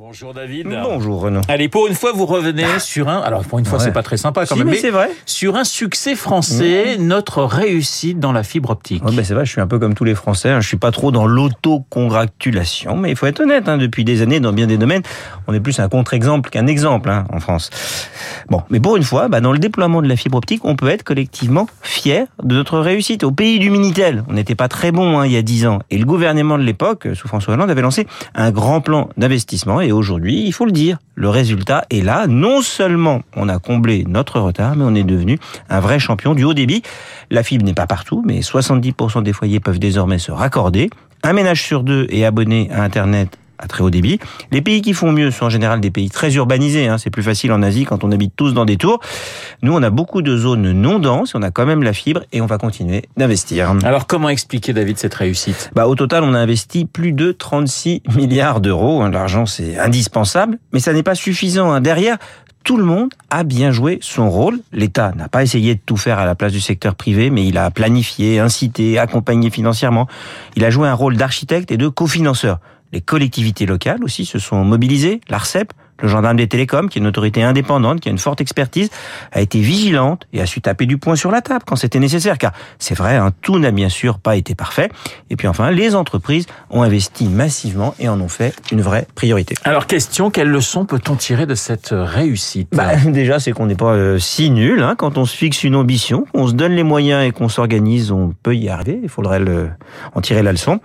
Bonjour David. Bonjour Renaud. Allez, pour une fois, vous revenez sur un. Alors, pour une fois, Ouais. c'est pas très sympa quand Si, même. mais c'est vrai. Sur un succès français, notre réussite dans la fibre optique. Ouais, ben c'est vrai, je suis un peu comme tous les Français. hein. Je suis pas trop dans l'autocongratulation, mais il faut être honnête. hein, depuis des années, dans bien des domaines, on est plus un contre-exemple qu'un exemple hein, en France. Bon, mais pour une fois, bah, dans le déploiement de la fibre optique, on peut être collectivement fier de notre réussite. Au pays du minitel, on n'était pas très bon hein, il y a dix ans, et le gouvernement de l'époque, sous François Hollande, avait lancé un grand plan d'investissement. Et aujourd'hui, il faut le dire, le résultat est là. Non seulement on a comblé notre retard, mais on est devenu un vrai champion du haut débit. La fibre n'est pas partout, mais 70% des foyers peuvent désormais se raccorder. Un ménage sur deux est abonné à Internet à très haut débit. Les pays qui font mieux sont en général des pays très urbanisés. hein. C'est plus facile en Asie quand on habite tous dans des tours. Nous, on a beaucoup de zones non denses, on a quand même la fibre et on va continuer d'investir. Alors, comment expliquer, David, cette réussite? Bah, au total, on a investi plus de 36 milliards d'euros. hein. L'argent, c'est indispensable, mais ça n'est pas suffisant. hein. Derrière, tout le monde a bien joué son rôle. L'État n'a pas essayé de tout faire à la place du secteur privé, mais il a planifié, incité, accompagné financièrement. Il a joué un rôle d'architecte et de cofinanceur. Les collectivités locales aussi se sont mobilisées. L'ARCEP, le gendarme des télécoms, qui est une autorité indépendante, qui a une forte expertise, a été vigilante et a su taper du poing sur la table quand c'était nécessaire. Car c'est vrai, hein, tout n'a bien sûr pas été parfait. Et puis enfin, les entreprises ont investi massivement et en ont fait une vraie priorité. Alors, question, quelle leçon peut-on tirer de cette réussite? Bah, déjà, c'est qu'on n'est pas euh, si nul. Hein. Quand on se fixe une ambition, on se donne les moyens et qu'on s'organise, on peut y arriver. Il faudrait le, en tirer la leçon.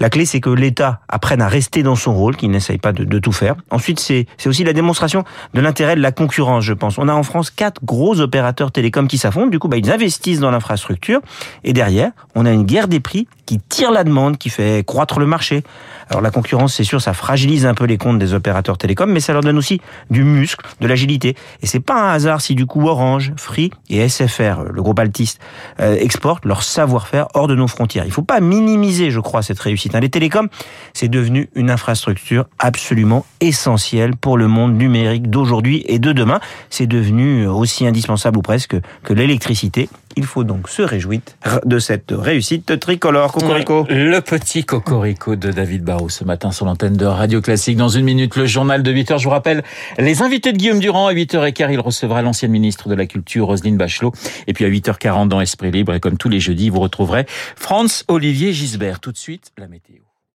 La clé, c'est que l'État apprenne à rester dans son rôle, qu'il n'essaye pas de, de tout faire. Ensuite, c'est c'est aussi la démonstration de l'intérêt de la concurrence, je pense. On a en France quatre gros opérateurs télécoms qui s'affrontent. Du coup, bah, ils investissent dans l'infrastructure. Et derrière, on a une guerre des prix qui tire la demande, qui fait croître le marché. Alors la concurrence, c'est sûr, ça fragilise un peu les comptes des opérateurs télécoms, mais ça leur donne aussi du muscle, de l'agilité. Et c'est pas un hasard si du coup Orange, Free et SFR, le groupe altiste, euh, exportent leur savoir-faire hors de nos frontières. Il faut pas minimiser, je crois, cette réussite. hein. Les télécoms, c'est devenu une infrastructure absolument essentielle pour le monde numérique d'aujourd'hui et de demain. C'est devenu aussi indispensable ou presque que l'électricité. Il faut donc se réjouir de cette réussite tricolore. Cocorico. Le petit cocorico de David Barrault ce matin sur l'antenne de Radio Classique. Dans une minute, le journal de 8 heures. Je vous rappelle les invités de Guillaume Durand. À 8h15, il recevra l'ancienne ministre de la Culture, Roselyne Bachelot. Et puis à 8h40 dans Esprit Libre. Et comme tous les jeudis, vous retrouverez Franz Olivier Gisbert. Tout de suite, la météo.